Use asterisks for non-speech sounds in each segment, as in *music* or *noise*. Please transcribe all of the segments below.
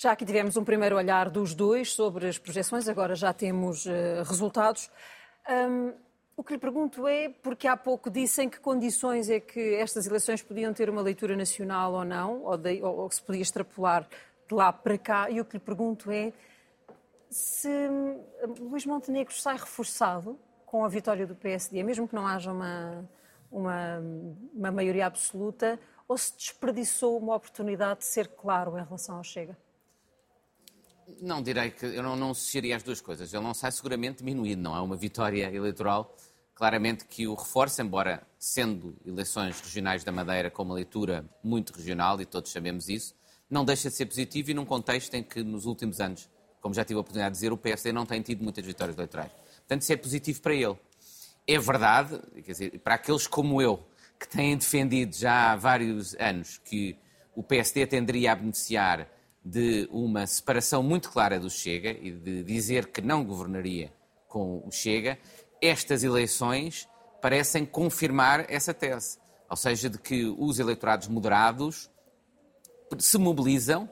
Já aqui tivemos um primeiro olhar dos dois sobre as projeções, agora já temos uh, resultados. Um, o que lhe pergunto é, porque há pouco disse em que condições é que estas eleições podiam ter uma leitura nacional ou não, ou, de, ou, ou se podia extrapolar de lá para cá, e o que lhe pergunto é se hum, Luís Montenegro sai reforçado com a vitória do PSD, mesmo que não haja uma, uma, uma maioria absoluta, ou se desperdiçou uma oportunidade de ser claro em relação ao Chega? Não direi que eu não, não associaria as duas coisas. Ele não sai seguramente diminuído, não é uma vitória eleitoral claramente que o reforça, embora sendo eleições regionais da Madeira com uma leitura muito regional, e todos sabemos isso, não deixa de ser positivo e num contexto em que nos últimos anos, como já tive a oportunidade de dizer, o PSD não tem tido muitas vitórias eleitorais. Portanto, isso é positivo para ele. É verdade, quer dizer, para aqueles como eu, que têm defendido já há vários anos que o PSD tenderia a beneficiar de uma separação muito clara do Chega e de dizer que não governaria com o Chega, estas eleições parecem confirmar essa tese. Ou seja, de que os eleitorados moderados se mobilizam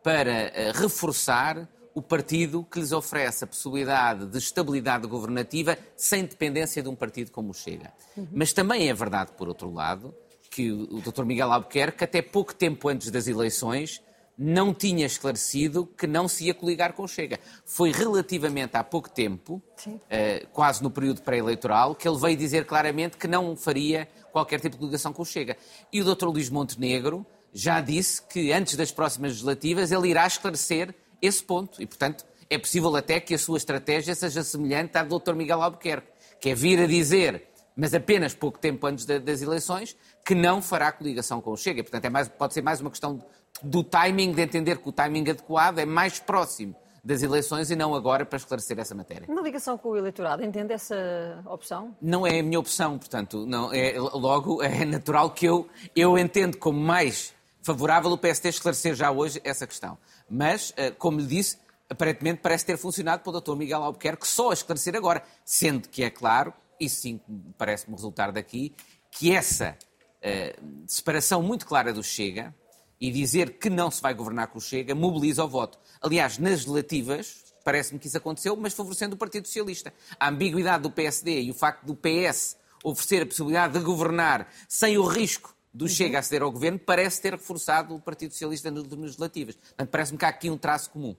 para eh, reforçar o partido que lhes oferece a possibilidade de estabilidade governativa sem dependência de um partido como o Chega. Uhum. Mas também é verdade, por outro lado, que o Dr. Miguel Albuquerque, até pouco tempo antes das eleições, não tinha esclarecido que não se ia coligar com o Chega. Foi relativamente há pouco tempo, uh, quase no período pré-eleitoral, que ele veio dizer claramente que não faria qualquer tipo de coligação com o Chega. E o Dr. Luís Montenegro já disse que antes das próximas legislativas ele irá esclarecer esse ponto. E, portanto, é possível até que a sua estratégia seja semelhante à do Dr. Miguel Albuquerque, que é vir a dizer, mas apenas pouco tempo antes das eleições, que não fará coligação com o Chega. E, portanto, é mais, pode ser mais uma questão do timing, de entender que o timing adequado é mais próximo das eleições e não agora para esclarecer essa matéria. Na ligação com o eleitorado, entende essa opção? Não é a minha opção, portanto, não, é, logo é natural que eu, eu entendo como mais favorável o PST esclarecer já hoje essa questão. Mas, eh, como lhe disse, aparentemente parece ter funcionado para o Dr. Miguel Albuquerque só a esclarecer agora, sendo que é claro, e sim parece-me resultar daqui, que essa uh, separação muito clara do Chega, e dizer que não se vai governar com o Chega mobiliza o voto. Aliás, nas legislativas, parece-me que isso aconteceu, mas favorecendo o Partido Socialista. A ambiguidade do PSD e o facto do PS oferecer a possibilidade de governar sem o risco do Chega a ceder ao governo parece ter reforçado o Partido Socialista nas legislativas. Portanto, parece-me que há aqui um traço comum.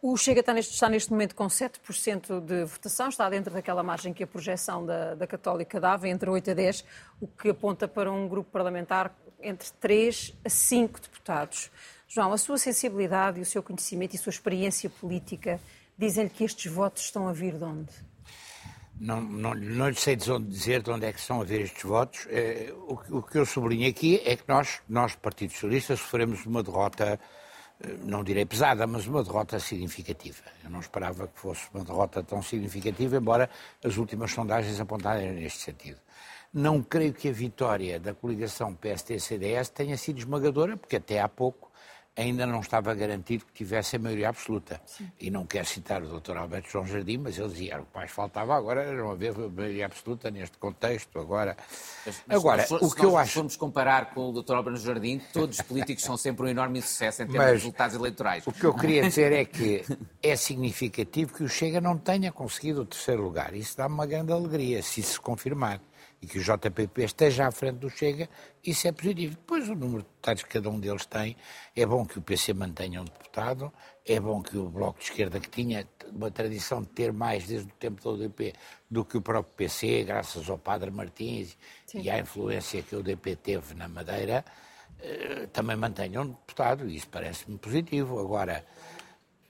O Chega está neste, está neste momento com 7% de votação, está dentro daquela margem que a projeção da, da Católica dava, entre 8 a 10, o que aponta para um grupo parlamentar entre 3 a 5 deputados. João, a sua sensibilidade e o seu conhecimento e a sua experiência política dizem-lhe que estes votos estão a vir de onde? Não, não, não lhe sei dizer de onde é que estão a vir estes votos. É, o, o, que eu sublinho aqui é que nós, nós, Partido Socialista, sofremos uma derrota, eh, não direi pesada, mas uma derrota significativa. Eu não esperava que fosse uma derrota tão significativa, embora as últimas sondagens apontarem neste sentido. Não creio que a vitória da coligação PST-CDS tenha sido esmagadora, porque até há pouco ainda não estava garantido que tivesse a maioria absoluta. Sim. E não quero citar o Dr. Alberto João Jardim, mas ele dizia que o que mais faltava agora era não haver maioria absoluta neste contexto. Agora, mas, mas agora se, o que eu acho. Se formos comparar com o Dr. Alberto Jardim, todos os políticos são sempre um enorme sucesso em termos mas, de resultados eleitorais. O que eu queria dizer é que é significativo que o Chega não tenha conseguido o terceiro lugar. Isso dá-me uma grande alegria, se isso se confirmar e que o JPP esteja à frente do Chega, isso é positivo. Depois, o número de deputados que cada um deles tem, é bom que o PC mantenha um deputado, é bom que o Bloco de Esquerda, que tinha uma tradição de ter mais desde o tempo do UDP do que o próprio PC, graças ao Padre Martins Sim. e à influência que o UDP teve na Madeira, eh, também mantenha um deputado, e isso parece-me positivo. Agora,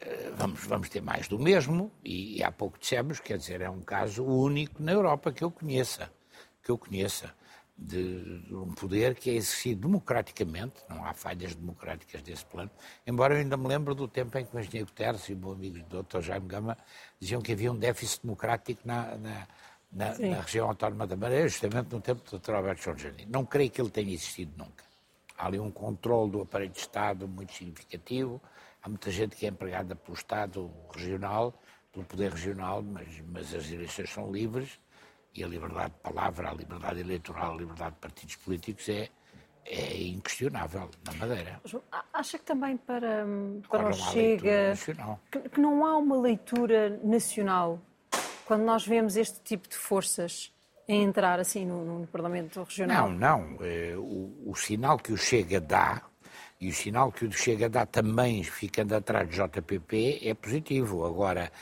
eh, vamos, vamos ter mais do mesmo, e, e há pouco dissemos, quer dizer, é um caso único na Europa que eu conheça que eu conheça de, um poder que é exercido democraticamente, não há falhas democráticas desse plano, embora eu ainda me lembro do tempo em que o engenheiro Guterres e o meu amigo Dr. Jaime Gama diziam que havia um déficit democrático na, na, na, na região autónoma da Madeira, justamente no tempo do Dr. Alberto Jardim. Não creio que ele tenha existido nunca. Há ali um controle do aparelho de Estado muito significativo, há muita gente que é empregada pelo Estado regional, pelo poder regional, mas, mas as eleições são livres, e a liberdade de palavra, a liberdade eleitoral, a liberdade de partidos políticos é, é inquestionável na Madeira. Acha que também para, para o Chega que, que, não há uma leitura nacional quando nós vemos este tipo de forças a entrar assim no, no Parlamento Regional? Não, não. Eh, o, o, sinal que o Chega dá e o sinal que o Chega dá também ficando atrás do JPP é positivo. Agora,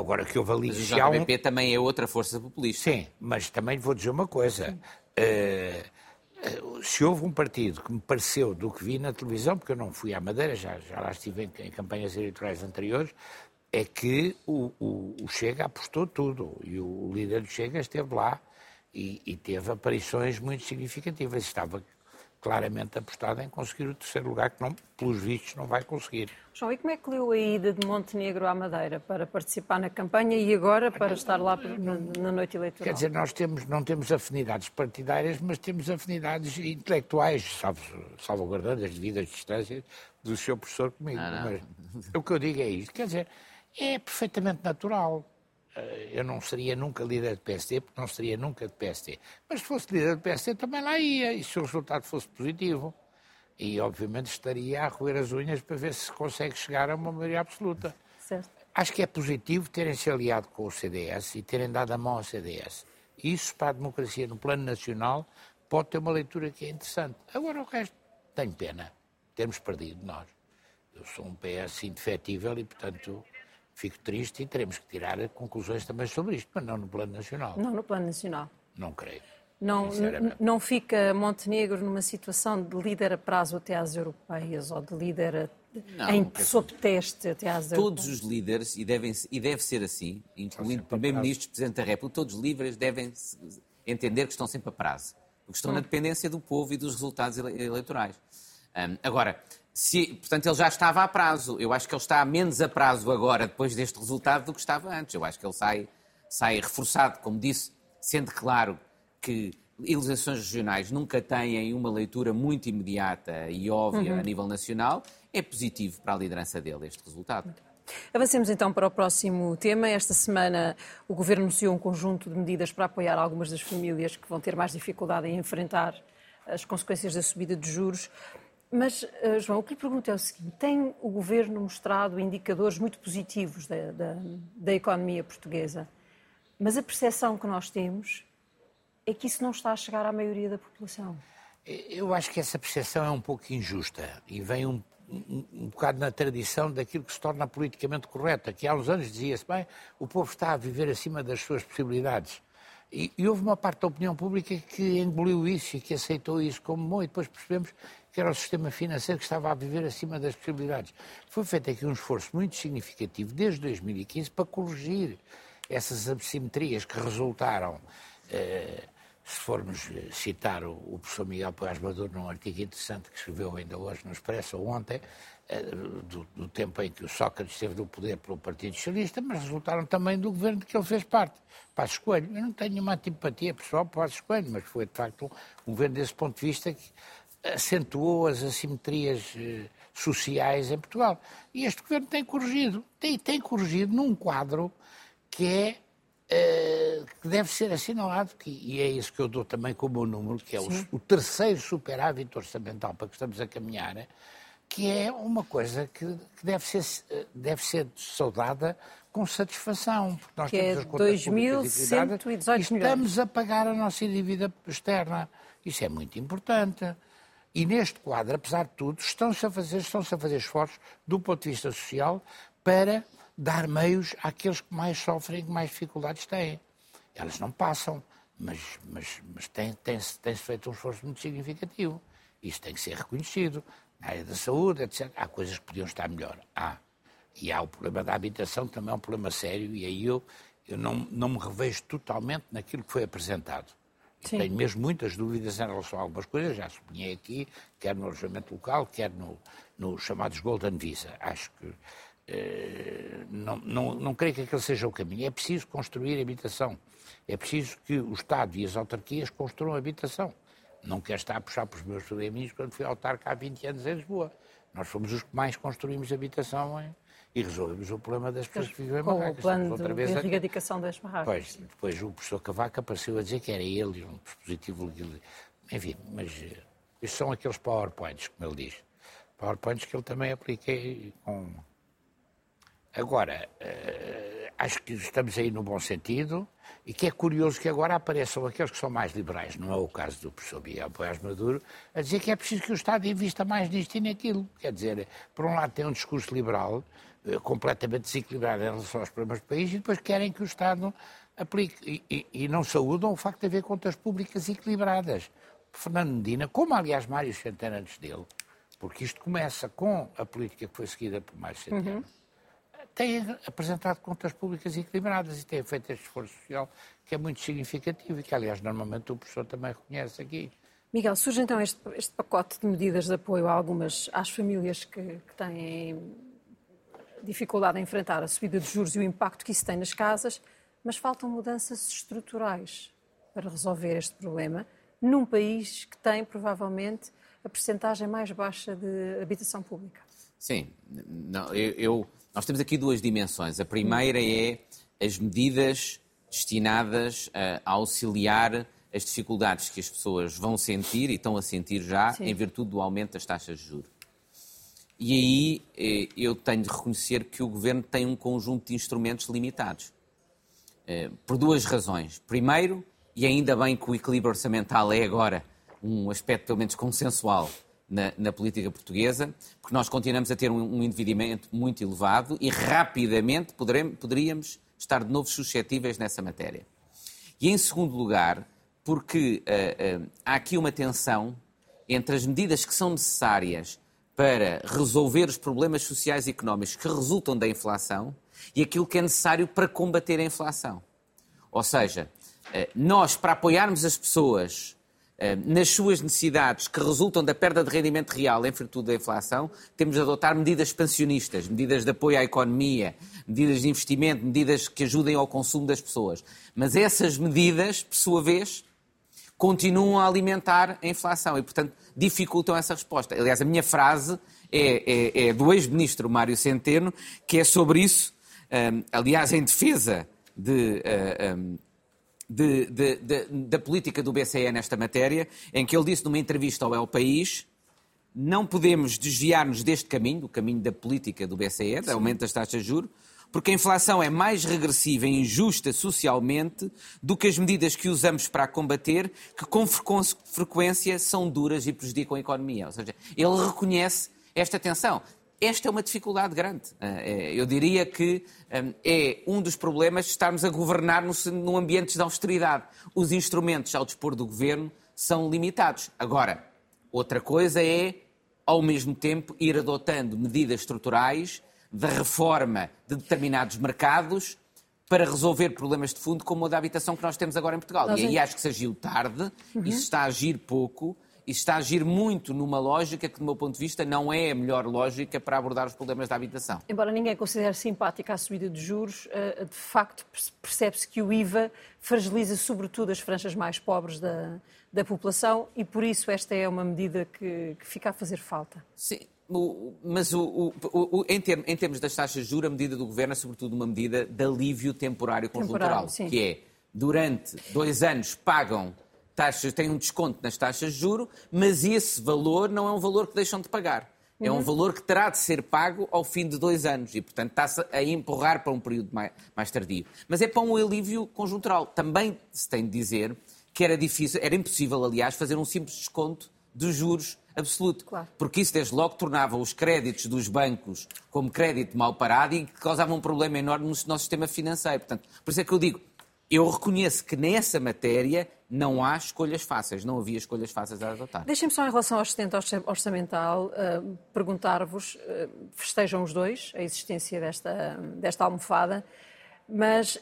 agora que houve ali... Mas o JPP um... também é outra força populista. Sim, mas também vou dizer uma coisa. Uh, se houve um partido que me pareceu, do que vi na televisão, porque eu não fui à Madeira, já, já lá estive em, em campanhas eleitorais anteriores, é que o, o, o, Chega apostou tudo. E o, líder do Chega esteve lá e, e teve aparições muito significativas. Estava claramente apostado em conseguir o terceiro lugar, que não, pelos vistos não vai conseguir. João, e como é que leu a ida de Montenegro à Madeira para participar na campanha e agora para estar lá na noite eleitoral? Quer dizer, nós temos, não temos afinidades partidárias, mas temos afinidades intelectuais, salvo, salvaguardando as devidas distâncias do seu professor comigo. Não, não. Mas, o que eu digo é isto, quer dizer, é perfeitamente natural. Eh, eu não seria nunca líder de PSD, porque não seria nunca de PSD. Mas se fosse líder de PSD também lá ia, e se o resultado fosse positivo. E obviamente estaria a roer as unhas para ver se consegue chegar a uma maioria absoluta. Certo. Acho que é positivo terem se aliado com o CDS e terem dado a mão ao CDS. Isso, para a democracia no plano nacional, pode ter uma leitura que é interessante. Agora, o resto, tenho pena. Termos perdido nós. Eu sou um PS indefetível e, portanto, fico triste e teremos que tirar conclusões também sobre isto, mas não no plano nacional. Não no plano nacional. Não creio. Não, não fica Montenegro numa situação de líder a prazo até às europeias ou de líder não, em, sob teste até às Todos europeias. os líderes, e, devem, e deve ser assim, incluindo Primeiro-Ministro, Presidente da República, todos os líderes devem entender que estão sempre a prazo, porque estão hum. na dependência do povo e dos resultados eleitorais. Um, agora, se, portanto, ele já estava a prazo. Eu acho que ele está menos a prazo agora, depois deste resultado, do que estava antes. Eu acho que ele sai, sai reforçado, como disse, sendo claro que eleições regionais nunca têm uma leitura muito imediata e óbvia uhum. a nível nacional. É positivo para a liderança dele este resultado. Avancemos então para o próximo tema. Esta semana o Governo anunciou um conjunto de medidas para apoiar algumas das famílias que vão ter mais dificuldade em enfrentar as consequências da subida de juros. Mas, uh, João, o que lhe pergunto é o seguinte: tem o governo mostrado indicadores muito positivos da, da, da, economia portuguesa, mas a percepção que nós temos é que isso não está a chegar à maioria da população. Eu acho que essa percepção é um pouco injusta e vem um, um, um bocado na tradição daquilo que se torna politicamente correto. Que há uns anos dizia-se, bem, o povo está a viver acima das suas possibilidades. E, e, houve uma parte da opinião pública que engoliu isso e que aceitou isso como bom, e depois percebemos que era o sistema financeiro que estava a viver acima das possibilidades. Foi feito aqui um esforço muito significativo desde 2015 para corrigir essas assimetrias que resultaram. Eh, se formos citar o, o professor Miguel Paz Maduro num artigo interessante que escreveu ainda hoje no Expresso, ou ontem, eh, do, do, tempo em que o Sócrates esteve no poder pelo Partido Socialista, mas resultaram também do governo de que ele fez parte. Passos Coelho. Eu não tenho nenhuma antipatia pessoal para Passos Coelho, mas foi de facto um governo desse ponto de vista que acentuou as assimetrias eh, sociais em Portugal. E este governo tem corrigido, tem, tem corrigido num quadro que é eh, que deve ser assinalado, que, e é isso que eu dou também como número, que é o, o, terceiro superávit orçamental para que estamos a caminhar, que é uma coisa que, que deve, ser, deve ser saudada com satisfação, porque nós que temos é as contas 2.118 e estamos a pagar a nossa dívida externa. Isso é muito importante. E neste quadro, apesar de tudo, estão-se a fazer, estão-se a fazer esforços do ponto de vista social para dar meios àqueles que mais sofrem, que mais dificuldades têm. Elas não passam, mas, mas, mas tem-se tem, tem feito um esforço muito significativo. Isso tem que ser reconhecido. Na área da saúde, etc. Há coisas que podiam estar melhor. Há. E há o problema da habitação, também é um problema sério, e aí eu, eu não, não me revejo totalmente naquilo que foi apresentado. Sim. Tenho mesmo muitas dúvidas em relação a algumas coisas, já sublinhei aqui, quer no alojamento local, quer no, no chamados Golden Visa. Acho que eh, não, não, não creio que aquele seja o caminho. É preciso construir habitação. É preciso que o Estado e as autarquias construam habitação. Não quero estar a puxar para os meus probleminhos quando fui autarca há 20 anos em Lisboa. Nós fomos os que mais construímos habitação em, e resolvemos o problema das pessoas que vivem em barracas. Com o plano outra vez de erradicação das barracas. Pois, depois o professor Cavaco apareceu a dizer que era ele um dispositivo legal. Enfim, mas eh, Isto são aqueles PowerPoints, como ele diz. PowerPoints que ele também aplica com. Agora, uh, acho que estamos aí no bom sentido e que é curioso que agora apareçam aqueles que são mais liberais, não é o caso do professor Miguel Poiás Maduro, a dizer que é preciso que o Estado invista mais nisto e naquilo. Quer dizer, por um lado tem um discurso liberal completamente desequilibrado em relação aos problemas do país e depois querem que o Estado aplique. E, e, e não saúdam o facto de haver contas públicas equilibradas. Fernando Medina, como aliás Mário Centeno antes dele, porque isto começa com a política que foi seguida por Mário Centeno, uhum. tem apresentado contas públicas equilibradas e tem feito este esforço social que é muito significativo e que, aliás, normalmente o professor também reconhece aqui. Miguel, surge então este, este pacote de medidas de apoio a algumas às famílias que, que têm dificuldade em enfrentar a subida de juros e o impacto que isso tem nas casas, mas faltam mudanças estruturais para resolver este problema num país que tem provavelmente a percentagem mais baixa de habitação pública. Sim, não, eu, eu, nós temos aqui duas dimensões. A primeira é as medidas destinadas a, a auxiliar as dificuldades que as pessoas vão sentir e estão a sentir já Sim. em virtude do aumento das taxas de juros. E aí eh, eu tenho de reconhecer que o governo tem um conjunto de instrumentos limitados. Eh, por duas razões. Primeiro, e ainda bem que o equilíbrio orçamental é agora um aspecto pelo menos consensual na, na política portuguesa, porque nós continuamos a ter um, um endividamento muito elevado e rapidamente poderemos, poderíamos estar de novo suscetíveis nessa matéria. E em segundo lugar, porque uh, uh, há aqui uma tensão entre as medidas que são necessárias para resolver os problemas sociais e económicos que resultam da inflação e aquilo que é necessário para combater a inflação. Ou seja, eh, nós, para apoiarmos as pessoas eh, nas suas necessidades que resultam da perda de rendimento real em virtude da inflação, temos de adotar medidas expansionistas, medidas de apoio à economia, medidas de investimento, medidas que ajudem ao consumo das pessoas. Mas essas medidas, por sua vez, continuam a alimentar a inflação e, portanto, dificultam essa resposta. Aliás, a minha frase é, é, é do ex-ministro Mário Centeno, que é sobre isso, um, aliás, em defesa de, uh, um, de, de, de, da política do BCE nesta matéria, em que ele disse numa entrevista ao El País não podemos desviar-nos deste caminho, do caminho da política do BCE, do aumento das taxas de juros, porque a inflação é mais regressiva e injusta socialmente do que as medidas que usamos para a combater, que com frequência são duras e prejudicam a economia. Ou seja, ele reconhece esta tensão. Esta é uma dificuldade grande. Eh, eh, eu diria que eh, é um dos problemas de estarmos a governar num ambiente de austeridade. Os instrumentos ao dispor do governo são limitados. Agora, outra coisa é, ao mesmo tempo, ir adotando medidas estruturais de reforma de determinados mercados para resolver problemas de fundo como o da habitação que nós temos agora em Portugal. Nós e aí acho que se agiu tarde, uhum. e se está a agir pouco, e está a agir muito numa lógica que, do meu ponto de vista, não é a melhor lógica para abordar os problemas da habitação. Embora ninguém considere simpática a subida de juros, eh, de facto percebe-se que o IVA fragiliza sobretudo as franjas mais pobres da, da população e por isso esta é uma medida que, que fica a fazer falta. Sim. Mas o, o, em, termos, em, termos das taxas de juros, a medida do Governo é sobretudo uma medida de alívio temporário conjuntural, temporário, que é, durante dois anos pagam taxas, têm um desconto nas taxas de juro, mas esse valor não é um valor que deixam de pagar. É um uhum. valor que terá de ser pago ao fim de dois anos e, portanto, está-se a empurrar para um período mais, mais tardio. Mas é para um alívio conjuntural. Também se tem de dizer que era difícil, era impossível, aliás, fazer um simples desconto dos juros absoluto. Claro. Porque isso, desde logo, tornava os créditos dos bancos como crédito mal parado e causava um problema enorme no nosso sistema financeiro. Portanto, por isso é que eu digo, eu reconheço que nessa matéria não há escolhas fáceis, não havia escolhas fáceis a adotar. Deixem-me só, em relação ao assistente orçamental, uh, perguntar-vos: uh, festejam os dois a existência desta, desta almofada, mas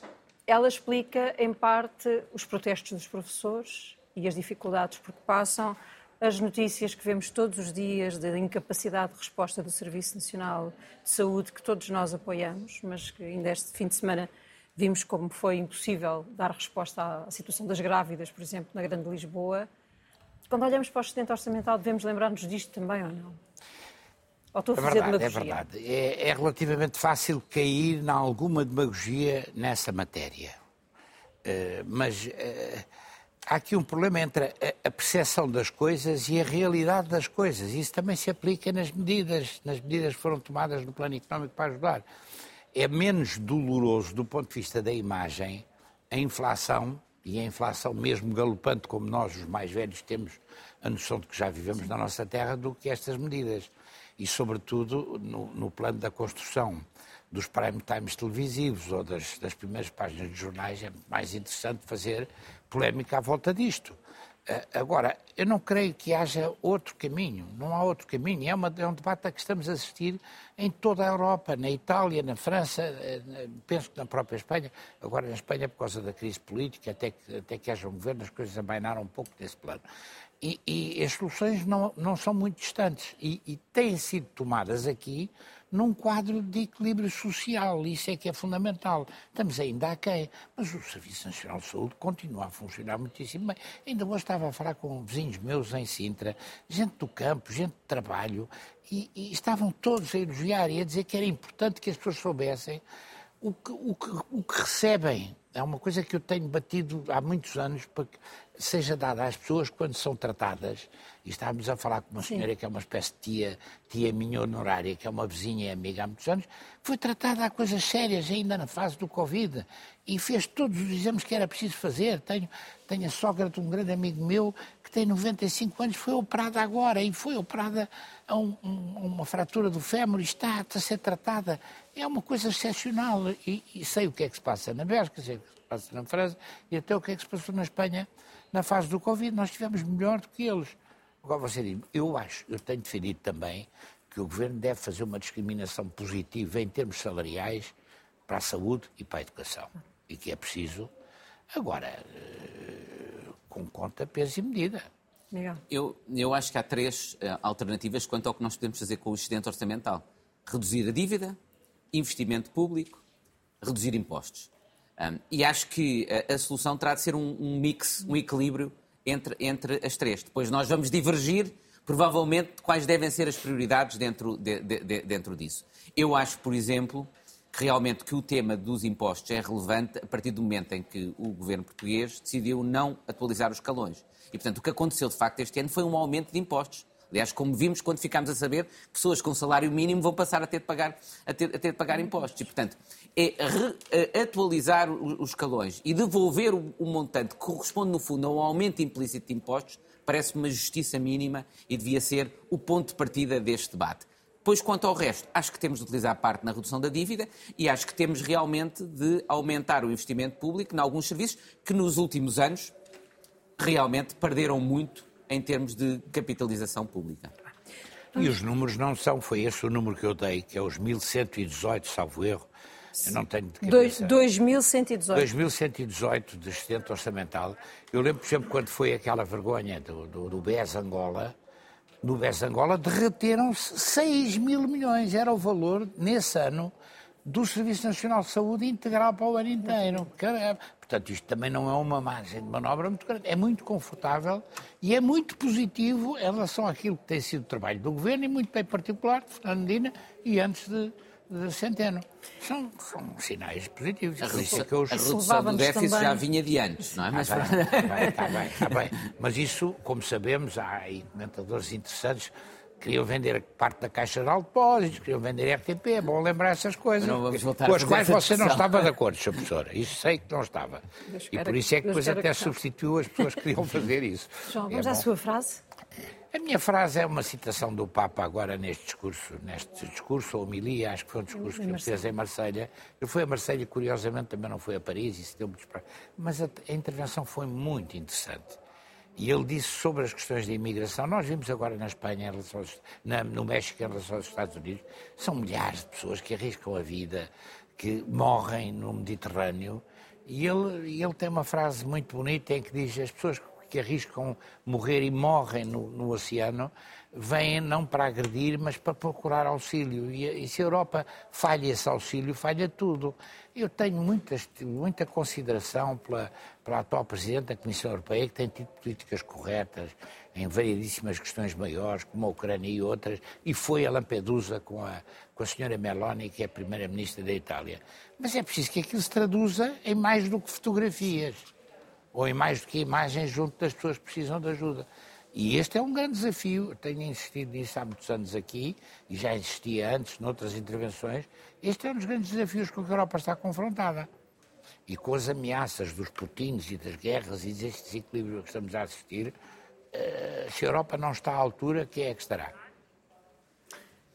ela explica, em parte, os protestos dos professores e as dificuldades por que passam, as notícias que vemos todos os dias da incapacidade de resposta do Serviço Nacional de Saúde, que todos nós apoiamos, mas que ainda este fim de semana Vimos como foi impossível dar resposta à situação das grávidas, por exemplo, na Grande Lisboa. Quando olhamos para o excedente orçamental, devemos lembrar-nos disto também ou não? Ou estou a fazer é verdade, demagogia? É verdade. É, é relativamente fácil cair em alguma demagogia nessa matéria. Uh, mas uh, há aqui um problema entre a, percepção das coisas e a realidade das coisas. Isso também se aplica nas medidas, nas medidas que foram tomadas no plano económico para ajudar. É menos doloroso do ponto de vista da imagem a inflação, e a inflação mesmo galopante, como nós, os mais velhos, temos a noção de que já vivemos Sim. na nossa terra, do que estas medidas. E, sobretudo, no, no plano da construção dos prime times televisivos ou das, das primeiras páginas de jornais, é mais interessante fazer polémica à volta disto. Eh, agora, eu não creio que haja outro caminho, não há outro caminho. É, uma, é, um debate a que estamos a assistir em toda a Europa, na Itália, na França, eh, penso que na própria Espanha. Agora, na Espanha, por causa da crise política, até que, até que haja um governo, as coisas amainaram um pouco desse plano. E, e as soluções não, não são muito distantes e, e têm sido tomadas aqui num quadro de equilíbrio social. Isso é que é fundamental. Estamos ainda aquém, mas o Serviço Nacional de Saúde continua a funcionar muitíssimo bem. Ainda hoje estava a falar com vizinhos meus em Sintra, gente do campo, gente de trabalho, e, e estavam todos a elogiar e a dizer que era importante que as pessoas soubessem o que, o que, o que recebem. É uma coisa que eu tenho batido há muitos anos para que seja dada às pessoas quando são tratadas e estávamos a falar com uma senhora Sim. que é uma espécie de tia, tia minha honorária, que é uma vizinha e amiga há muitos anos, foi tratada a coisas sérias ainda na fase do Covid e fez todos os exames que era preciso fazer. Tenho, tenho a sogra de um grande amigo meu que tem 95 anos, foi operada agora e foi operada a um, um, uma fratura do fémur e está a ser tratada. É uma coisa excepcional e, e sei o que é que se passa na Bélgica, sei o que passa na França e até o que é que se passou na Espanha na fase do Covid. Nós estivemos melhor do que eles. Agora você diz, eu acho, eu tenho defendido também que o Governo deve fazer uma discriminação positiva em termos salariais para a saúde e para a educação. E que é preciso, agora, eh, com conta, peso e medida. Eu, eu acho que há três uh, alternativas quanto ao que nós podemos fazer com o excedente orçamental. Reduzir a dívida, investimento público, reduzir impostos. Um, e acho que a, a, solução terá de ser um, um mix, um equilíbrio entre, entre as três. Depois nós vamos divergir, provavelmente, quais devem ser as prioridades dentro, de, de, de, dentro disso. Eu acho, por exemplo, que realmente que o tema dos impostos é relevante a partir do momento em que o governo português decidiu não atualizar os escalões. E, portanto, o que aconteceu de facto este ano foi um aumento de impostos. Aliás, como vimos quando ficámos a saber, pessoas com salário mínimo vão passar a ter de pagar, a ter, a ter de pagar impostos. E, portanto, é re, atualizar os escalões e devolver o, o, montante que corresponde, no fundo, a um aumento implícito de impostos, parece-me uma justiça mínima e devia ser o ponto de partida deste debate. Pois, quanto ao resto, acho que temos de utilizar parte na redução da dívida e acho que temos realmente de aumentar o investimento público em alguns serviços que nos últimos anos realmente perderam muito em termos de capitalização pública. E os números não são, foi esse o número que eu dei, que é os 1118, salvo erro. Eu não tenho de cabeça. 2118. 2118 de excedente orçamental. Eu lembro, por exemplo, quando foi aquela vergonha do, do, do BES Angola, no BES Angola derreteram-se 6 mil milhões. Era o valor, nesse ano, do Serviço Nacional de Saúde integral para o ano inteiro. Portanto, isto também não é uma margem de manobra muito grande. É muito confortável e é muito positivo em relação àquilo que tem sido o trabalho do Governo e muito bem particular de Fernando Medina e antes de, de Centeno. São, são sinais positivos. A redução, que eu... a redução do déficit também... já vinha de antes, não é? Mas... Está bem, está bem, está bem, está bem. Mas isso, como sabemos, há aí comentadores interessantes queriam vender parte da Caixa de Depósitos, queriam vender RTP, é bom lembrar essas coisas, com as quais você não estava de acordo, Sr. Professora. Isso sei que não estava. E por isso é que depois até substituiu as pessoas que queriam *laughs* fazer isso. João, vamos é à sua frase? A minha frase é uma citação do Papa agora neste discurso, neste discurso, ou homilia, acho que foi um discurso que ele fez em Marselha. Eu fui a Marselha, curiosamente também não fui a Paris, isso deu muito Mas a, a intervenção foi muito interessante. E ele disse sobre as questões de imigração, nós vimos agora na Espanha, aos, na, no México, em relação aos Estados Unidos, são milhares de pessoas que arriscam a vida, que morrem no Mediterrâneo. E ele, ele tem uma frase muito bonita em que diz: as pessoas que arriscam morrer e morrem no, no oceano vêm não para agredir, mas para procurar auxílio. E, e se a Europa falha esse auxílio, falha tudo. Eu tenho muitas, muita consideração pela, pela atual Presidente da Comissão Europeia, que tem tido políticas corretas em variedíssimas questões maiores, como a Ucrânia e outras, e foi a Lampedusa com a, com a senhora Meloni, que é a Primeira-Ministra da Itália. Mas é preciso que aquilo se traduza em mais do que fotografias. Ou em mais do que imagens junto das pessoas que precisam de ajuda. E este é um grande desafio, tenho insistido nisso há muitos anos aqui, e já insistia antes noutras intervenções, este é um dos grandes desafios com que a Europa está confrontada. E com as ameaças dos Putins e das guerras e deste desequilíbrio que estamos a assistir, eh, se a Europa não está à altura, quem é que estará?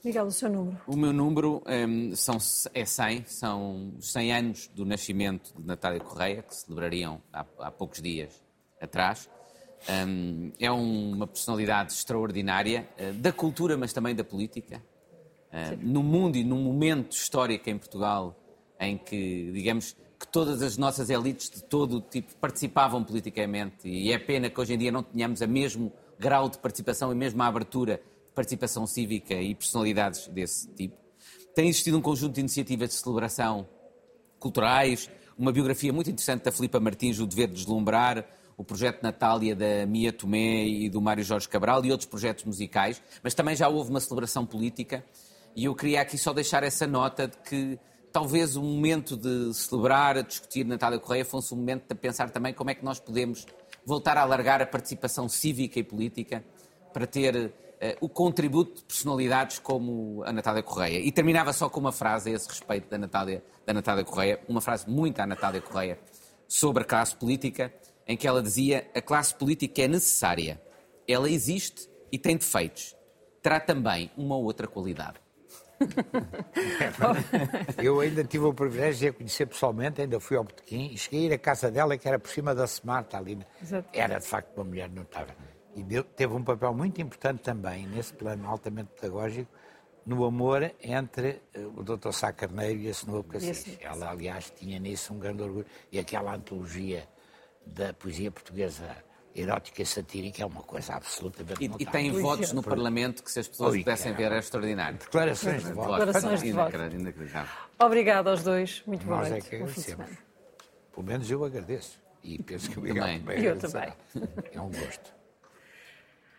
Miguel, o seu número? O meu número um, são, é 100, são os 100 anos do nascimento de Natália Correia, que celebrariam há, há poucos dias atrás. Um, é uma personalidade extraordinária uh, da cultura, mas também da política. Uh, no mundo e num momento histórico em Portugal em que, digamos, que todas as nossas elites de todo o tipo participavam politicamente e é pena que hoje em dia não tenhamos o mesmo grau de participação e mesmo a abertura participação cívica e personalidades desse tipo. Tem existido um conjunto de iniciativas de celebração culturais, uma biografia muito interessante da Filipa Martins, O Dever de Deslumbrar, o projeto Natália da Mia Tomé e do Mário Jorge Cabral e outros projetos musicais, mas também já houve uma celebração política e eu queria aqui só deixar essa nota de que talvez o momento de celebrar, discutir Natália Correia fosse um momento de pensar também como é que nós podemos voltar a alargar a participação cívica e política para ter o contributo de personalidades como a Natália Correia. E terminava só com uma frase a esse respeito da Natália, da Natália Correia, uma frase muito à Natália Correia sobre a classe política, em que ela dizia: a classe política é necessária, ela existe e tem defeitos. Terá também uma outra qualidade. *laughs* Eu ainda tive o privilégio de a conhecer pessoalmente, ainda fui ao Botequim e cheguei a ir à casa dela, que era por cima da Smart ali. Exato. Era de facto uma mulher notável. E deu, teve um papel muito importante também, nesse plano altamente pedagógico, no amor entre eh, o Dr. Sá Carneiro e a Senhora Cassis. Ela, aliás, tinha nisso um grande orgulho. E aquela antologia da poesia portuguesa erótica e satírica é uma coisa absolutamente E, e tem votos no Parlamento que, se as pessoas Oi, pudessem ver, é extraordinário. Declarações de voto. Declarações de voto. Obrigada aos dois. Muito boa Nós é que agradecemos. Pelo menos eu agueço. E penso que o Miguel também. Eu também. É um gosto.